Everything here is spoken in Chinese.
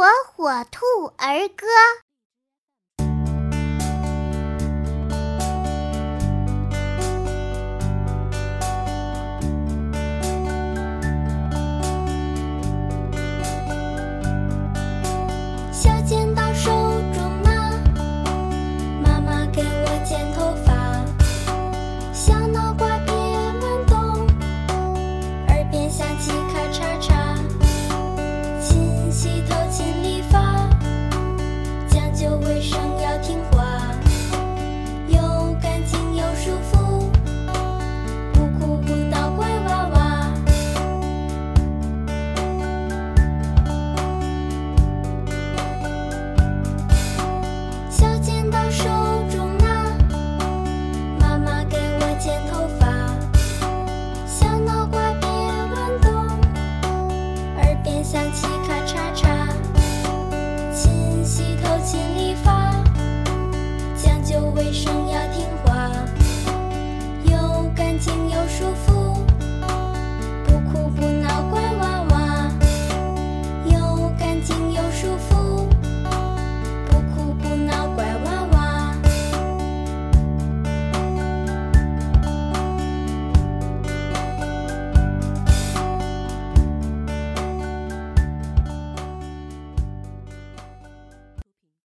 火火兔儿歌。